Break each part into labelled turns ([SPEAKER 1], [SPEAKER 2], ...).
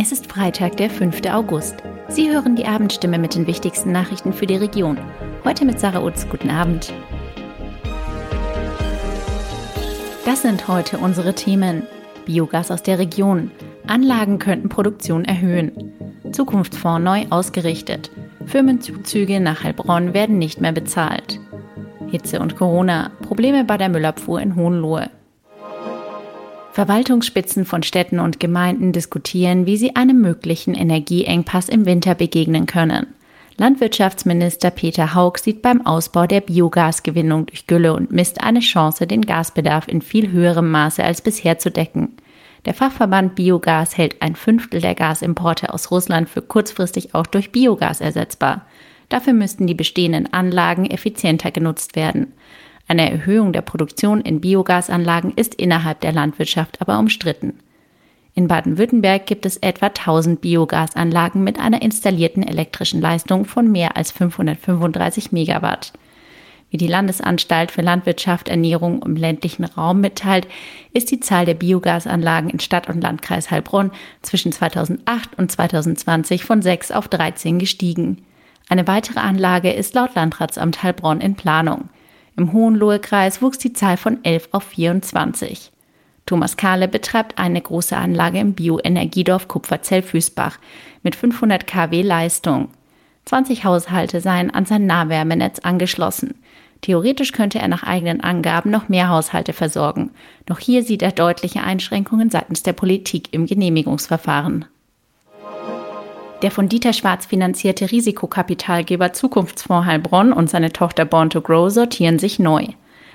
[SPEAKER 1] Es ist Freitag, der 5. August. Sie hören die Abendstimme mit den wichtigsten Nachrichten für die Region. Heute mit Sarah Utz. Guten Abend. Das sind heute unsere Themen. Biogas aus der Region. Anlagen könnten Produktion erhöhen. Zukunftsfonds neu ausgerichtet. Firmenzugzüge nach Heilbronn werden nicht mehr bezahlt. Hitze und Corona. Probleme bei der Müllabfuhr in Hohenlohe. Verwaltungsspitzen von Städten und Gemeinden diskutieren, wie sie einem möglichen Energieengpass im Winter begegnen können. Landwirtschaftsminister Peter Haug sieht beim Ausbau der Biogasgewinnung durch Gülle und Mist eine Chance, den Gasbedarf in viel höherem Maße als bisher zu decken. Der Fachverband Biogas hält ein Fünftel der Gasimporte aus Russland für kurzfristig auch durch Biogas ersetzbar. Dafür müssten die bestehenden Anlagen effizienter genutzt werden. Eine Erhöhung der Produktion in Biogasanlagen ist innerhalb der Landwirtschaft aber umstritten. In Baden-Württemberg gibt es etwa 1000 Biogasanlagen mit einer installierten elektrischen Leistung von mehr als 535 Megawatt. Wie die Landesanstalt für Landwirtschaft, Ernährung im ländlichen Raum mitteilt, ist die Zahl der Biogasanlagen in Stadt und Landkreis Heilbronn zwischen 2008 und 2020 von 6 auf 13 gestiegen. Eine weitere Anlage ist laut Landratsamt Heilbronn in Planung. Im Hohenlohe-Kreis wuchs die Zahl von 11 auf 24. Thomas Kahle betreibt eine große Anlage im Bioenergiedorf Kupferzell-Füßbach mit 500 kW Leistung. 20 Haushalte seien an sein Nahwärmenetz angeschlossen. Theoretisch könnte er nach eigenen Angaben noch mehr Haushalte versorgen. Doch hier sieht er deutliche Einschränkungen seitens der Politik im Genehmigungsverfahren. Der von Dieter Schwarz finanzierte Risikokapitalgeber Zukunftsfonds Heilbronn und seine Tochter Born to Grow sortieren sich neu.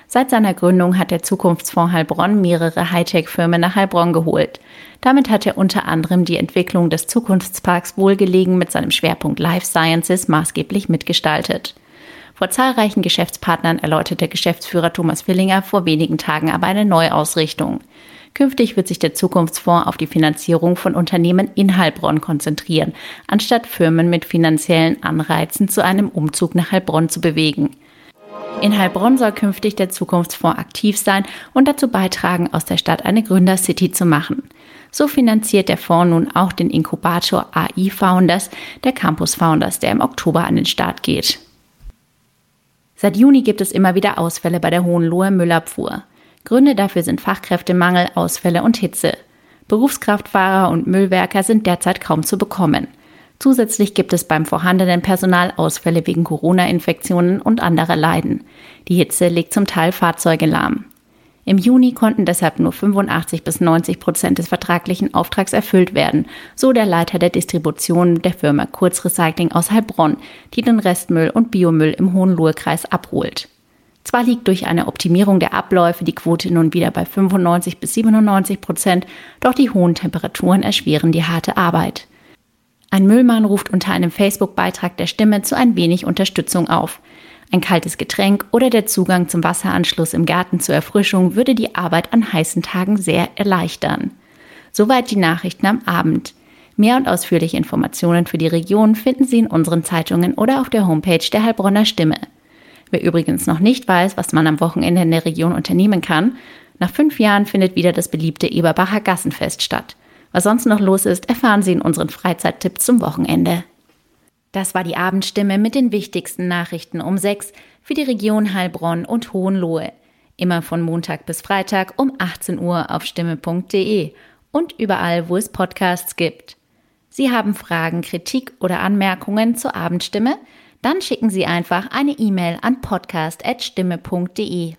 [SPEAKER 1] Seit seiner Gründung hat der Zukunftsfonds Heilbronn mehrere Hightech-Firmen nach Heilbronn geholt. Damit hat er unter anderem die Entwicklung des Zukunftsparks Wohlgelegen mit seinem Schwerpunkt Life Sciences maßgeblich mitgestaltet. Vor zahlreichen Geschäftspartnern erläuterte Geschäftsführer Thomas Fillinger vor wenigen Tagen aber eine Neuausrichtung. Künftig wird sich der Zukunftsfonds auf die Finanzierung von Unternehmen in Heilbronn konzentrieren, anstatt Firmen mit finanziellen Anreizen zu einem Umzug nach Heilbronn zu bewegen. In Heilbronn soll künftig der Zukunftsfonds aktiv sein und dazu beitragen, aus der Stadt eine Gründercity zu machen. So finanziert der Fonds nun auch den Inkubator AI Founders, der Campus Founders, der im Oktober an den Start geht. Seit Juni gibt es immer wieder Ausfälle bei der Hohenloher Müllabfuhr. Gründe dafür sind Fachkräftemangel, Ausfälle und Hitze. Berufskraftfahrer und Müllwerker sind derzeit kaum zu bekommen. Zusätzlich gibt es beim vorhandenen Personal Ausfälle wegen Corona-Infektionen und anderer Leiden. Die Hitze legt zum Teil Fahrzeuge lahm. Im Juni konnten deshalb nur 85 bis 90 Prozent des vertraglichen Auftrags erfüllt werden, so der Leiter der Distribution der Firma Kurzrecycling aus Heilbronn, die den Restmüll und Biomüll im Hohenlohe-Kreis abholt. Zwar liegt durch eine Optimierung der Abläufe die Quote nun wieder bei 95 bis 97 Prozent, doch die hohen Temperaturen erschweren die harte Arbeit. Ein Müllmann ruft unter einem Facebook-Beitrag der Stimme zu ein wenig Unterstützung auf. Ein kaltes Getränk oder der Zugang zum Wasseranschluss im Garten zur Erfrischung würde die Arbeit an heißen Tagen sehr erleichtern. Soweit die Nachrichten am Abend. Mehr und ausführliche Informationen für die Region finden Sie in unseren Zeitungen oder auf der Homepage der Heilbronner Stimme. Wer übrigens noch nicht weiß, was man am Wochenende in der Region unternehmen kann, nach fünf Jahren findet wieder das beliebte Eberbacher Gassenfest statt. Was sonst noch los ist, erfahren Sie in unseren Freizeittipps zum Wochenende. Das war die Abendstimme mit den wichtigsten Nachrichten um sechs für die Region Heilbronn und Hohenlohe. Immer von Montag bis Freitag um 18 Uhr auf stimme.de und überall, wo es Podcasts gibt. Sie haben Fragen, Kritik oder Anmerkungen zur Abendstimme? Dann schicken Sie einfach eine E-Mail an podcast.stimme.de.